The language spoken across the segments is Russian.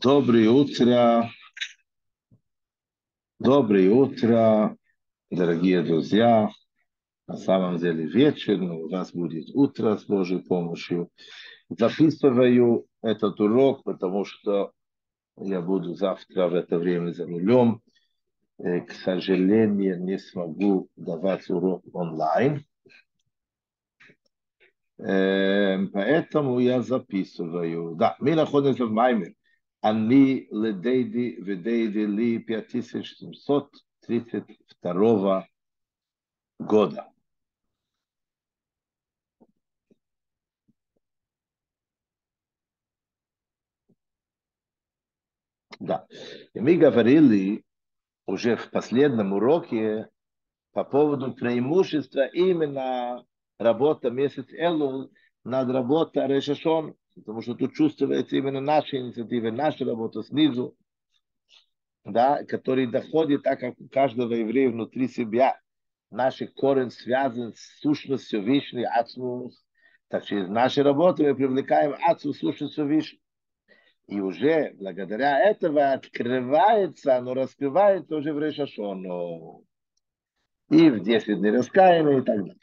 Доброе утро. Доброе утро, дорогие друзья. На самом деле вечер, но у вас будет утро с Божьей помощью. Записываю этот урок, потому что я буду завтра в это время за рулем. Э, к сожалению, не смогу давать урок онлайн. Э, поэтому я записываю. Да, мы находимся в Маймер. Ани ледейди ведейди ли 5732 года. Да. И мы говорили уже в последнем уроке по поводу преимущества именно работа месяц Элу над работой Решашон потому что тут чувствуется именно наша инициатива, наша работа снизу, да, который доходит, так как у каждого еврея внутри себя наш корень связан с сущностью Вишни, Ацмус. Так через наши работы мы привлекаем Ацму, сущность Вишни. И уже благодаря этого открывается, оно раскрывается уже в Решашону. И в 10 дней раскаяния и так далее.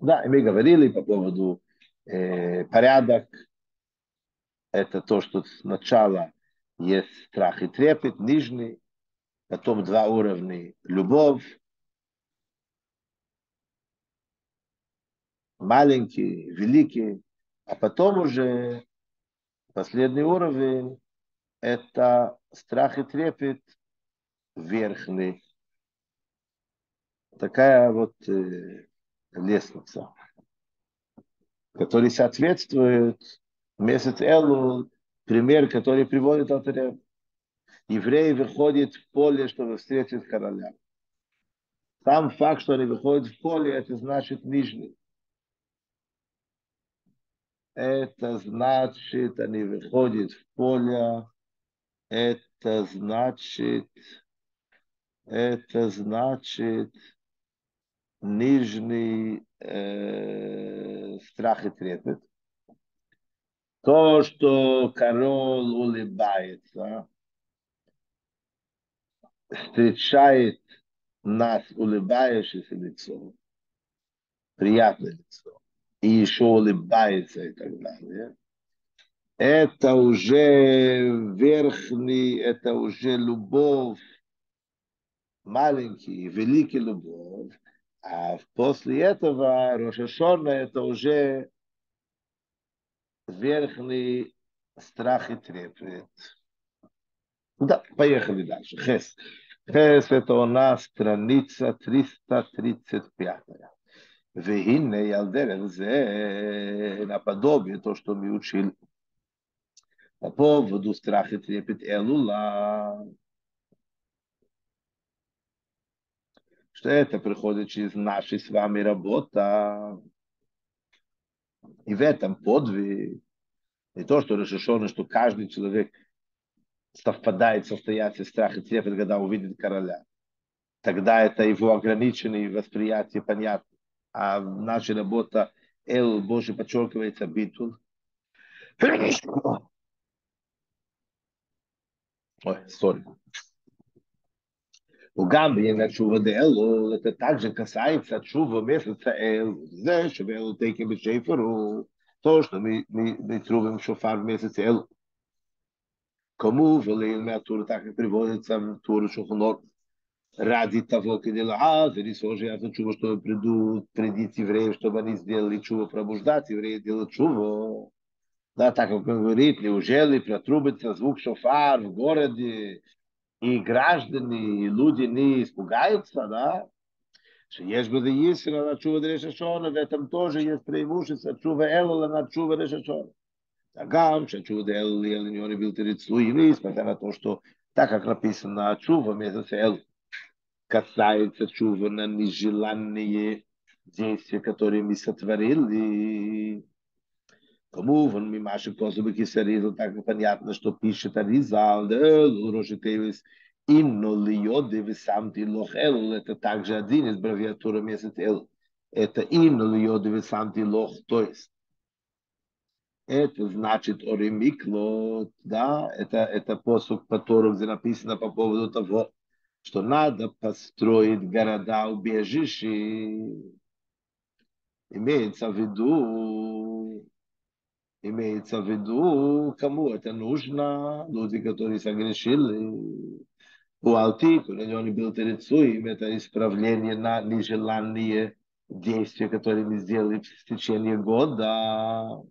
Да, и мы говорили по поводу э, порядок. Это то, что сначала есть страх и трепет, нижний, потом два уровня любовь, маленький, великий, а потом уже последний уровень это страх и трепет верхний. Такая вот э, лестница, который соответствует месяц Элу, пример, который приводит Алтарев. Евреи выходят в поле, чтобы встретить короля. Сам факт, что они выходят в поле, это значит нижний. Это значит, они выходят в поле, это значит, это значит, нижний э, страх и трепет. То, что король улыбается, встречает нас улыбающееся лицо, приятное лицо, и еще улыбается и так далее. Это уже верхний, это уже любовь, маленький, великий любовь, а после этого Рошашона это уже верхний страх и трепет. Да, поехали дальше. Хес. Хес это у нас страница 335. והנה ילדרך זה наподобие то, что мы учили. По поводу страха трепет Элула. что это приходит через наши с вами работа. И в этом подвиг, не то, что решено, что каждый человек совпадает в состоянии страха и трепета, когда увидит короля. Тогда это его ограниченное восприятие понятно. А наша работа Эл Божий подчеркивается битул. Ой, сори. וגם בעניין התשובה דאלו, это также касается תשובה месяца Эл, זה שבאלו תקן בשפר הוא то, что мы, мы, мы трубим шофар в месяц Эл. Кому велим Тура, так как приводится в Туру Шухунор, ради того, когда Лазари сложили чува, чтобы придут, придить евреев, чтобы они сделали чува, пробуждать евреев, делать чуву. Да, так как он говорит, неужели протрубится звук шофар в городе, и граждане, и люди не испугаются, да, что есть бы Исра на Чува Решашона, в этом тоже есть преимущество Чува Элла на Чува Решашона. Тагам, что Чува Элла и Эллиньоне бил Терецуи, несмотря на то, что так как написано Чува, месяц Эл, касается Чува на нежеланные действия, которые мы сотворили, Кому Мимаши Косубы Кисаризу, так понятно, что пишет Аризал, Рошитевис, Инно Лиоды Висамти Лохел, это также один из бравиатура месяц Эл. это именно йодовый сантилох, то есть это значит оремикло, да, это, это посук, который где написано по поводу того, что надо построить города убежища, имеется в виду, имеется в виду, кому это нужно, люди, которые согрешили, у Алтик, у него не был терецуем, это исправление на нежеланные действия, которые мы сделали в течение года.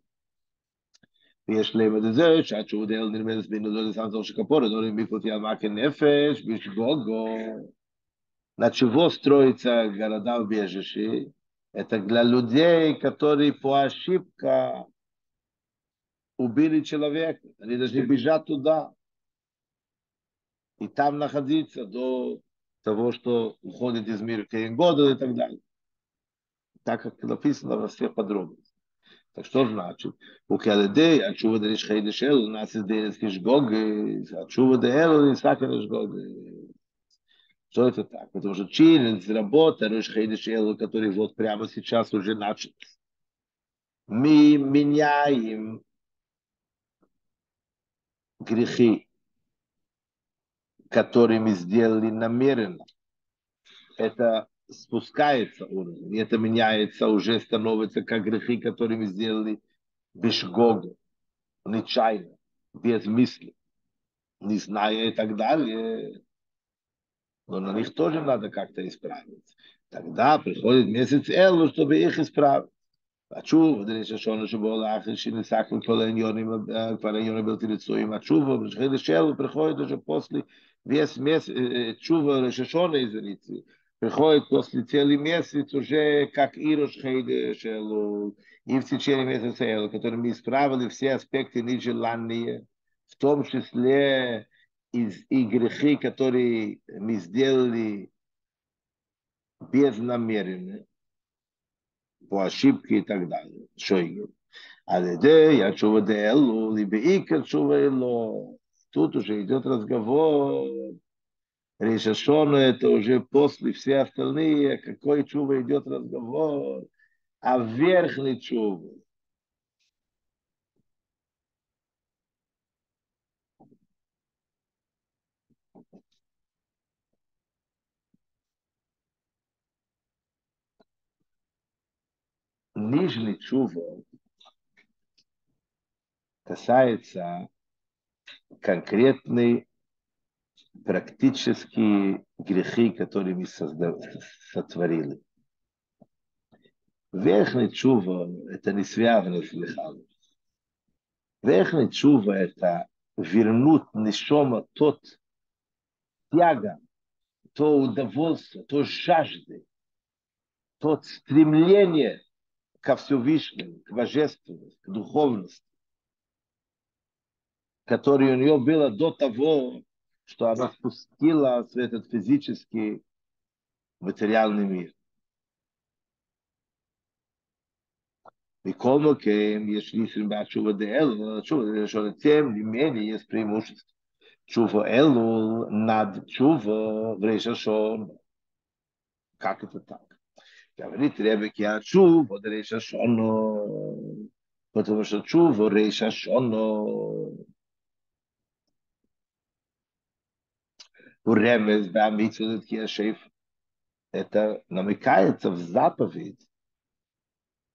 ויש להם את זה, שהתשובה דל נרמזת בנודו לסנטור שכפורת, דורים ביקותי על מכה נפש, בשגוגו. На чего строится города убежища? Это для людей, которые по ошибке убили человека. Они должны бежать туда. И там находиться до того, что уходит из мира года и так далее. Так как написано во всех подробностях. Так что значит? У Келедей, а чува да лишь хейдеш у нас из дейнес кишгоги, а чува да элу, не саканеш гоги. Что это так? Потому что через работа Хейдеш Элу, который вот прямо сейчас уже начат. Мы меняем грехи, которые мы сделали намеренно. Это спускается уровень, это меняется, уже становится как грехи, которые мы сделали без Гога, нечаянно, без мысли, не зная и так далее. Но на них тоже надо как-то исправить. Тогда приходит месяц Элу, чтобы их исправить. התשוב, דריש השונה שבו לאחר שניסק לכל העניונים, כבר העניונים בלתי רצויים, התשובה, בשחיל לשאל ופרחו את השפוסלי, ויש תשובה לששונה извините, приходит после целый месяц уже как Ирош Хейдешелу, и в течение месяца Элу, который мы исправили все аспекты нежелания, в том числе из, и грехи, которые мы сделали без намерения, по ошибке и так далее. Шойгер. А я чува де элу, либо икер чува эло. Тут уже идет разговор Решашону это уже после все остальные, какой чува идет разговор, а верхний чува. Нижний чува касается конкретной практические грехи, которые мы сотворили. Верхний чува – это не связано с грехами. Верхний чува – это вернуть нишома тот тяга, то удовольствие, то жажды, тот стремление ко Всевышнему, к божественности, к духовности, которая у нее была до того, что она спустилась в этот физический, материальный мир. מכל не יש ניסים בתשובה דאלו, תשובה ללשון הצם, ממני יש פרימושת תשובה אלו, נד תשובה, וריש השון. כך כתוב כך. в решашон. Как это так? Говорит Ребек, я чува де решашону, потому что чува решашону Уремес, да, митцва шейф. Это намекается в заповедь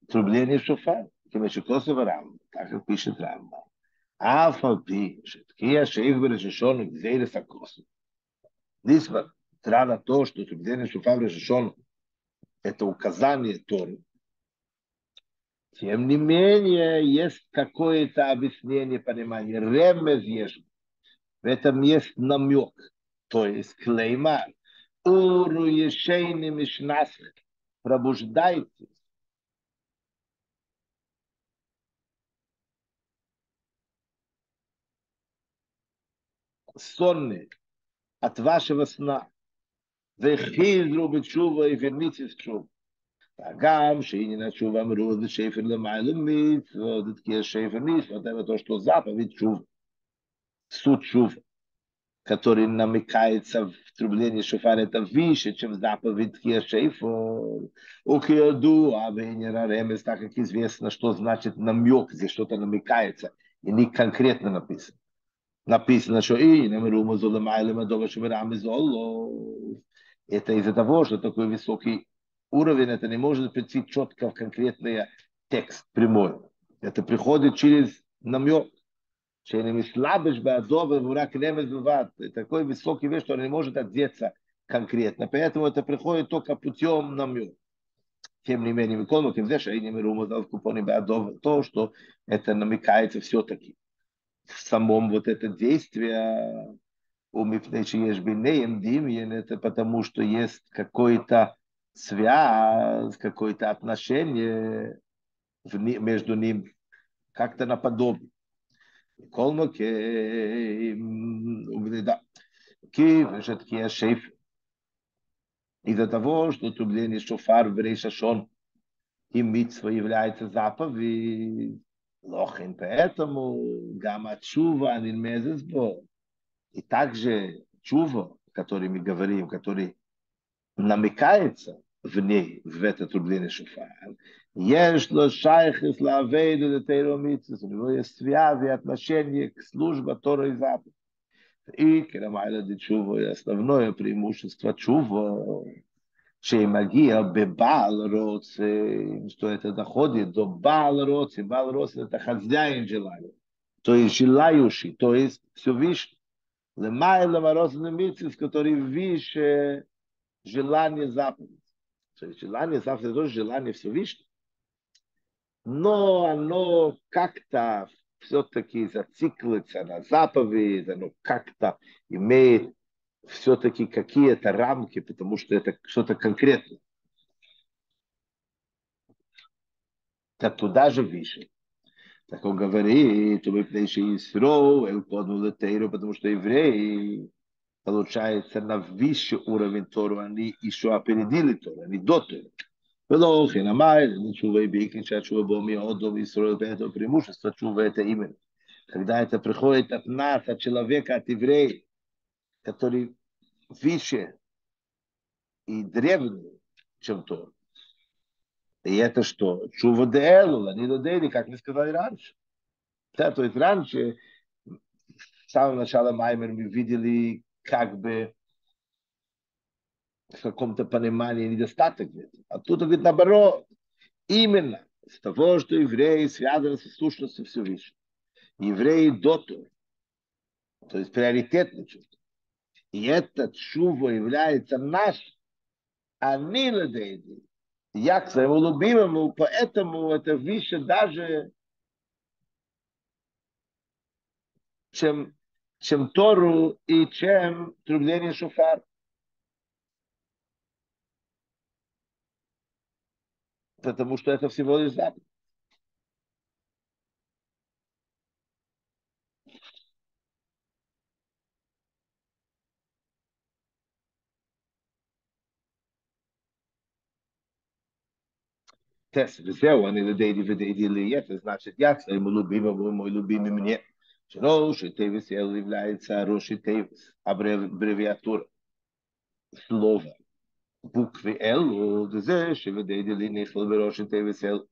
трубление шофар. כמשקוסו ורמב"ם, ככה פישט רמב"ם. אף על פי שתקיע שאיף ברששון גזירס הכוסו. Несмотря на то, что трубление шофар решен это указание Торы, тем не менее, есть какое-то объяснение, понимание. Ремез есть. В этом есть намек то есть клеймар. Уру ешейни мишнасх, пробуждайтесь. Сонный от вашего сна. Вехизру бечува и вернитесь в чуву. גם שהנה התשובה אמרו זה שפר למעלה מצוות, כי יש שפר מצוות, это то, что заповедь чува, суд чува. который намекается в трублении шофара, это выше, чем заповедь Киешейфор. У Киоду, а Ремес, так как известно, что значит намек, здесь что-то намекается, и не конкретно написано. написано, что и не мы румозол, мы знаем, а что мы румизол. это из-за того, что такой высокий уровень, это не может прийти четко в конкретный текст прямой. Это приходит через намек. А такой высокий вещь, что он не может одеться конкретно. Поэтому это приходит только путем намек. Тем не менее, Микону, Кимзеша, и ну, не миру, а то, что это намекается все-таки в самом вот это действие Димьен, это потому, что есть какой-то связь, какое-то отношение между ним, как-то наподобие. Из-за того, что трубление шофар в Рейшашон и митсва является заповедь, лохин, поэтому гамма чува анильмезесбо. И также чува, который мы говорим, который намекается в ней, в это трубление шофар, יש לו шайхис лавейду де тейромитсис, у него есть связи, отношения к службе Тора и Запад. И керамайла де чува, основное преимущество чува, שמגיע בבעל רוצה, что это доходит до בעל רוצה, בעל רוצה это хозяин желания, то есть желающий, то есть Всевышний. Лемайла мороз митцис, который выше желание заповеди. То есть желание заповеди это тоже желание Всевышнего но оно как-то все-таки зациклится на заповедь, оно как-то имеет все-таки какие-то рамки, потому что это что-то конкретное. Так туда же выше. Так он говорит, вы пнейши Исро, эл подну летейру, потому что евреи, получается, на высший уровень Тору, они еще опередили Тору, они до Тору. ולא כן אמר, תשובה בעיקר שהתשובה בו מאוד טוב ישראל это преимущество чува это именно. Когда это приходит от нас, от человека, от еврея, который выше и древний, чем то. И это что? Чува де элу, они додели, как мы сказали раньше. Да, то есть раньше, с самого начала Маймер мы видели как бы в каком-то понимании недостаток А тут говорит наоборот. Именно с того, что евреи связаны со сущностью Всевышнего. Евреи доту. То есть приоритетно чувство. И этот шува является наш, а не ладейди. Я к своему любимому, поэтому это выше даже, чем, чем Тору и чем трубление шофара. потому что это всего лишь заповедь. Тес, וזהו, אני לדיידי ודיידי לי, это значит, я своему любимому, мой любимый мне. שלא שטייבס יהיה לבלה את צערו שטייבס, аббревиатура, слово буквы Л, ДЗ, Шеведейдели, Нихл, Берошин, ТВСЛ,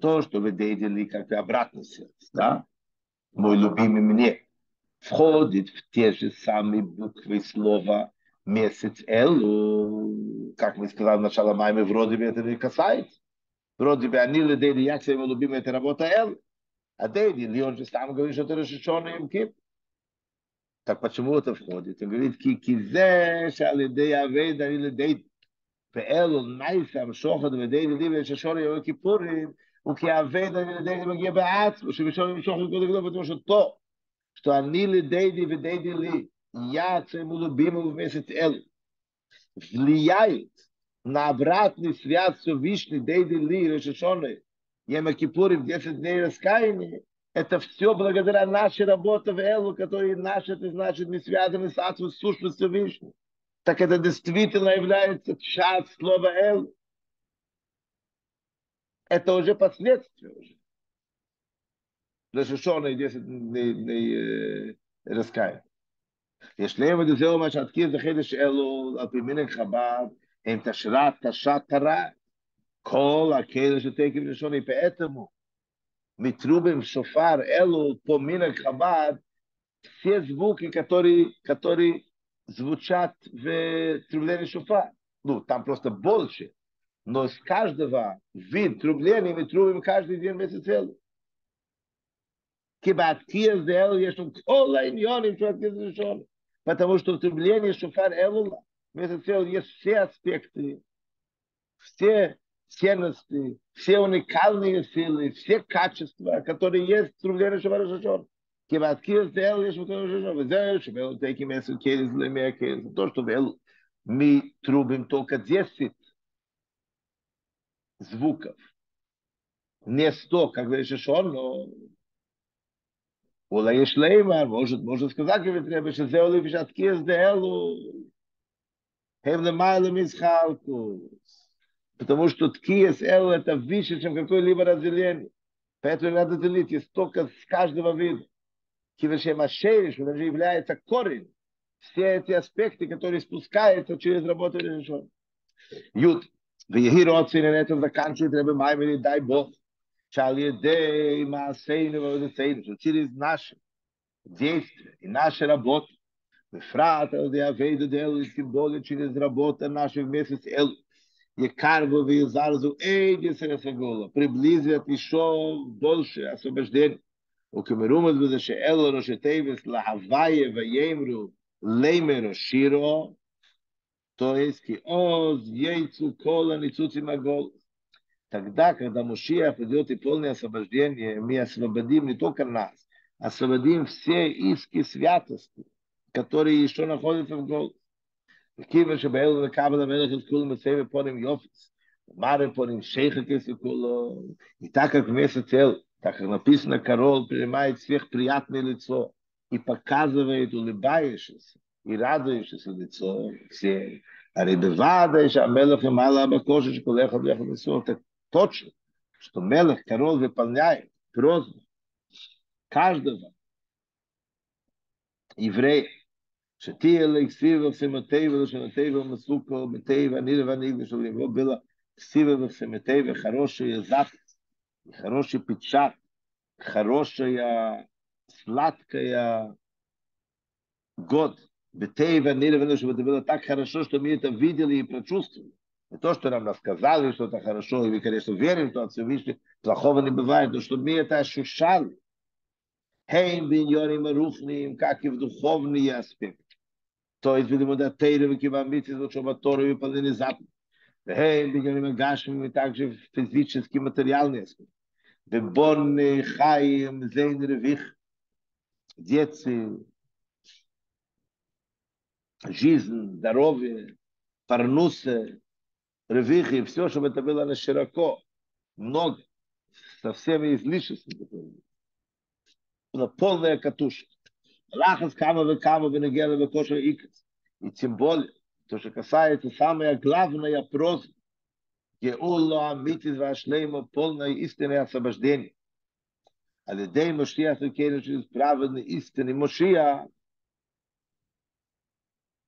то, что Ведейдели, как и обратно связь, да? Мой любимый мне входит в те же самые буквы слова месяц Л, как мы сказали в начале мая, вроде бы это не касается. Вроде бы они Ледейди, я его любимый, это работа Л. А Дейди, он же сам говорит, что это решеченный им кип. Так почему это входит? Он говорит, ки кизе, шалидей авейд, они ледейди. ואלו נייסה המשוחד ודי ודי וששור יום הכיפורים הוא כי העבד על ידי מגיע בעצמו שבשור יום שוחד גדול גדול ותמו שתו что они ли дейди в дейди ли я цему любимому месяц эл влияет на обратный связь все вишни дейди ли решешоны Ема Кипурим 10 дней раскаяния это все благодаря нашей работе в Элу, который наш, это значит, мы связаны с Атмой сущностью Вишни. так это действительно является часть слова «эл». Это уже последствия уже. Решешенные 10 не, не, раскаяния. יש להם את זהו מה שהתקיע זה חידש אלו, על פי מנהג חב"ד, Эм ташра, таша, тара. Кол, акейна, шатеким, решен. И поэтому Митрубим, шофар, элу, помина, хабад, все звуки, которые, которые звучат в трублении шофар. Ну, там просто больше. Но из каждого вид трубления мы трубим каждый день вместе целый. Кибаткир сделал, я что, кола и ньоним, что Потому что трубление шофар элула. В этом есть все аспекты, все ценности, все уникальные силы, все качества, которые есть в трубе Рашабарашашор. Киватки сделал лишь вот Рашашашор. Зею, такие место через лемя, через то, что вел. Мы трубим только 10 звуков. Не 100, как Рашашашор, но Ола Ешлеймар может, может сказать, говорит, что сделали вишатки сделал Потому что ткиес эл это выше, чем какое-либо разделение. Поэтому надо делить из только с каждого вида. Кивешем Ашериш, он же является корень. Все эти аспекты, которые спускаются через работу решен. Ют. ויהי רוצים לנטו заканчивает Ребе Маймери, дай Бог, שעל ידי מעשינו ועבודתנו, что через наши действия и наши работы, בפרט על ידי אביידו דאלו סימבולית של изработа наши вместе с Элу. Якарва в Изарзу Эйди Сарасагола приблизят еще больше освобождение. У Камерума звезда Шеэлла Рошетейвис Лахавае Ваемру Леймеро Широ, то есть Ки Оз Ейцу Кола Ницуцим Агол. Тогда, когда Мушиах идет и полное освобождение, мы освободим не только нас, освободим все иски святости – которые еще находятся в гол. כיוון שבאלו לקבל המלך את כולם מצווה פונים יופס, מראה פונים שייכה כסי כולו, איתה ככנסת צל, так как написано, король принимает всех приятное лицо и показывает улыбающееся и радующееся лицо все. А ребевада, еще Амелах и Мала Абакоши, Школеха, Леха, Лесо, это точно, что Мелах, король выполняет просьбу каждого еврея, שתהיה לכסיבה וסמטבה ושמטבה ומסוכו מטבה נילה וניגלה של יבוא בילה כסיבה וסמטבה хороший запах хороший печать, хорошая, сладкая год. Бетейва, Нирвана, чтобы это было так хорошо, что мы это видели и прочувствовали. Не то, что нам рассказали, что это хорошо, и мы, конечно, верим, что от Всевышнего плохого не бывает, но что мы это ощущали. Хейм биньоним рухним, как и в духовный аспект. То есть, видимо, да тейры, кивамити, что Торы выполнены заповеди. Хейм биньоним гашмим, и также физический, материальный аспект. ובון חיים זין רוויח, дети, жизнь, здоровье, парнусы, ревихи, все, чтобы это было на широко, много, со всеми излишествами. Была полная катушка. Лахас кама вы кама вы нагела вы коша икас. И тем более, то, что касается самая главная просьба, גאולו אמיתית והשלמה полное истинное освобождение. על ידי משיח וכאילו שזה праведный истинный משיח,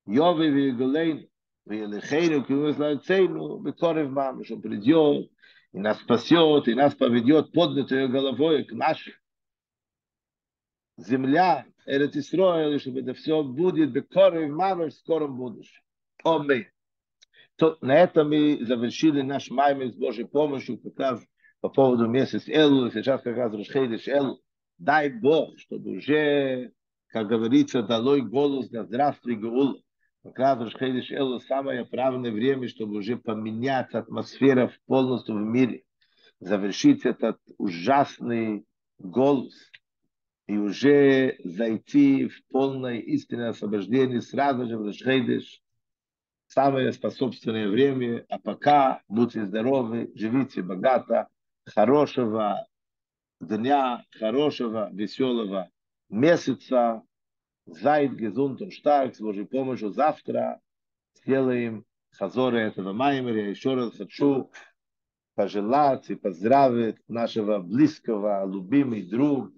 יובי ויגולנו, וילכנו כאילו לארצנו בקורב ממש, он придет, и нас спасет, и нас поведет Земля, Эрет чтобы это все будет бекорев мамаш в скором будущем. Аминь. То, на этом мы завершили наш маймер с Божьей помощью, как раз по поводу месяц Элу, сейчас как раз Рошхейдиш Элу. Дай Бог, чтобы уже, как говорится, долой голос на здравствуй Гаула. Как раз Рошхейдиш Элу самое правильное время, чтобы уже поменять атмосфера полностью в мире. Завершить этот ужасный голос и уже зайти в полное истинное освобождение сразу же в Рошхейдиш самое способственное время, а пока будьте здоровы, живите богато, хорошего дня, хорошего, веселого месяца, Зайд, Гезунт und Stark, с Божьей помощью завтра сделаем хазоры этого Маймера. Еще раз хочу пожелать и поздравить нашего близкого, любимый друг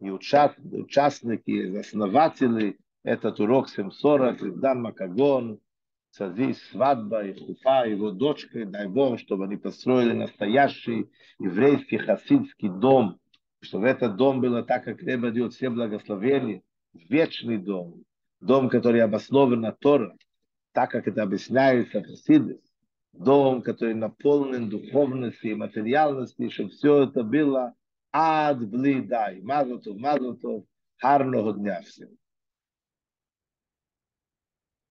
и участники, основатели этот урок 740, Дан Макагон, Цази, свадьба, и Хуфа, его дочкой, дай Бог, чтобы они построили настоящий еврейский хасидский дом, чтобы этот дом было так, как Реба дает все благословения, вечный дом, дом, который обоснован на Тора, так как это объясняется в Хасидес, дом, который наполнен духовностью и материальностью, чтобы все это было עד בלי די. מזל טוב, מזל טוב, הר לא עוד נאפסים.